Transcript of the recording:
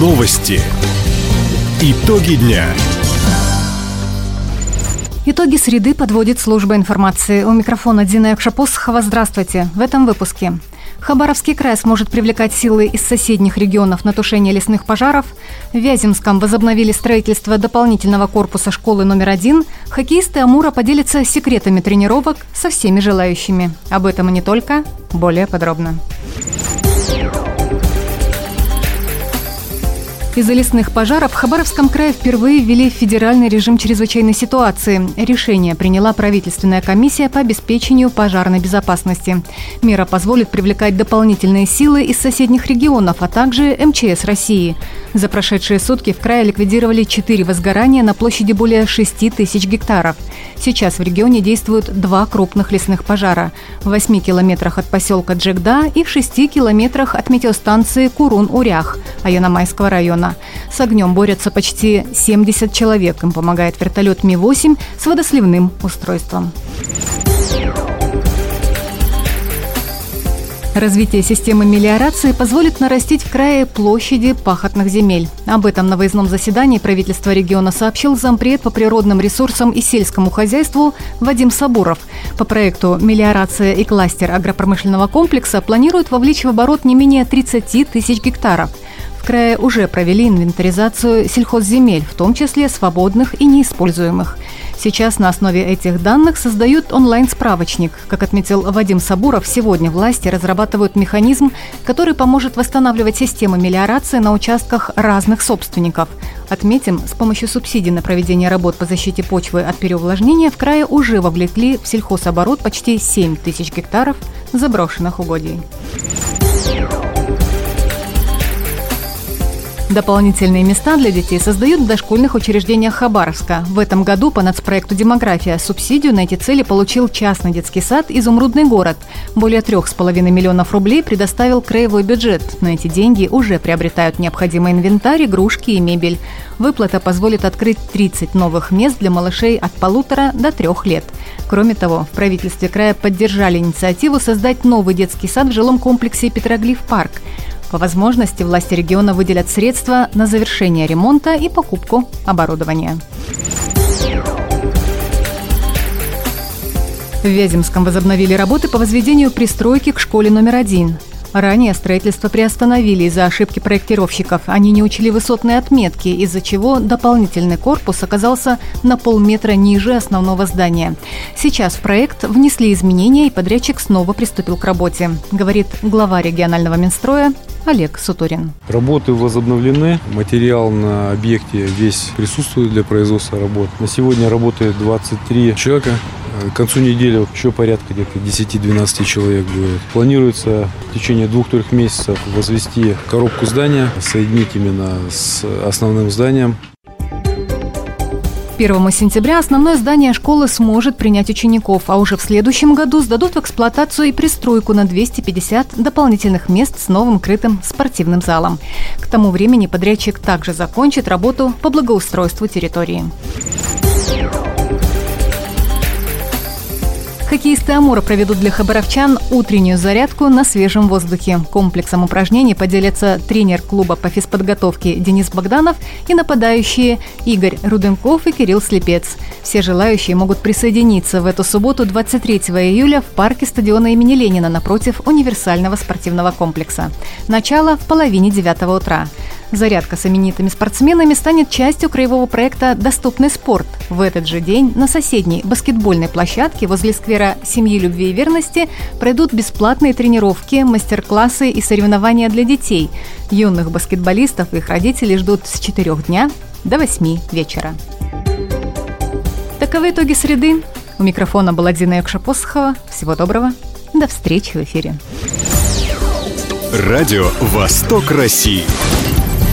Новости. Итоги дня. Итоги среды подводит служба информации. У микрофона Дина Якшапосхова. Здравствуйте. В этом выпуске. Хабаровский край сможет привлекать силы из соседних регионов на тушение лесных пожаров. В Вяземском возобновили строительство дополнительного корпуса школы номер один. Хоккеисты Амура поделятся секретами тренировок со всеми желающими. Об этом и не только. Более подробно. Из-за лесных пожаров в Хабаровском крае впервые ввели федеральный режим чрезвычайной ситуации. Решение приняла правительственная комиссия по обеспечению пожарной безопасности. Мера позволит привлекать дополнительные силы из соседних регионов, а также МЧС России. За прошедшие сутки в крае ликвидировали четыре возгорания на площади более 6 тысяч гектаров. Сейчас в регионе действуют два крупных лесных пожара – в 8 километрах от поселка Джекда и в 6 километрах от метеостанции Курун-Урях Аяномайского района. С огнем борются почти 70 человек. Им помогает вертолет Ми-8 с водосливным устройством. Развитие системы мелиорации позволит нарастить в крае площади пахотных земель. Об этом на выездном заседании правительства региона сообщил зампред по природным ресурсам и сельскому хозяйству Вадим Сабуров. По проекту «Мелиорация и кластер агропромышленного комплекса» планируют вовлечь в оборот не менее 30 тысяч гектаров. В крае уже провели инвентаризацию сельхозземель, в том числе свободных и неиспользуемых. Сейчас на основе этих данных создают онлайн-справочник. Как отметил Вадим Сабуров, сегодня власти разрабатывают механизм, который поможет восстанавливать системы мелиорации на участках разных собственников. Отметим, с помощью субсидий на проведение работ по защите почвы от переувлажнения в крае уже вовлекли в сельхозоборот почти 7 тысяч гектаров заброшенных угодий. Дополнительные места для детей создают в дошкольных учреждениях Хабаровска. В этом году по нацпроекту «Демография» субсидию на эти цели получил частный детский сад «Изумрудный город». Более трех с половиной миллионов рублей предоставил краевой бюджет. На эти деньги уже приобретают необходимый инвентарь, игрушки и мебель. Выплата позволит открыть 30 новых мест для малышей от полутора до трех лет. Кроме того, в правительстве края поддержали инициативу создать новый детский сад в жилом комплексе «Петроглиф-парк». По возможности власти региона выделят средства на завершение ремонта и покупку оборудования. В Вяземском возобновили работы по возведению пристройки к школе номер один. Ранее строительство приостановили из-за ошибки проектировщиков. Они не учли высотные отметки, из-за чего дополнительный корпус оказался на полметра ниже основного здания. Сейчас в проект внесли изменения, и подрядчик снова приступил к работе, говорит глава регионального Минстроя Олег Сутурин. Работы возобновлены. Материал на объекте весь присутствует для производства работ. На сегодня работает 23 человека. К концу недели еще порядка где-то 10-12 человек будет. Планируется в течение двух-трех месяцев возвести коробку здания, соединить именно с основным зданием. 1 сентября основное здание школы сможет принять учеников, а уже в следующем году сдадут в эксплуатацию и пристройку на 250 дополнительных мест с новым крытым спортивным залом. К тому времени подрядчик также закончит работу по благоустройству территории. Хоккеисты Амура проведут для хабаровчан утреннюю зарядку на свежем воздухе. Комплексом упражнений поделятся тренер клуба по физподготовке Денис Богданов и нападающие Игорь Руденков и Кирилл Слепец. Все желающие могут присоединиться в эту субботу 23 июля в парке стадиона имени Ленина напротив универсального спортивного комплекса. Начало в половине девятого утра. Зарядка с именитыми спортсменами станет частью краевого проекта «Доступный спорт». В этот же день на соседней баскетбольной площадке возле сквера «Семьи, любви и верности» пройдут бесплатные тренировки, мастер-классы и соревнования для детей. Юных баскетболистов и их родителей ждут с 4 дня до 8 вечера. Таковы итоги среды. У микрофона была Дина Якшапосхова. Всего доброго. До встречи в эфире. Радио «Восток России».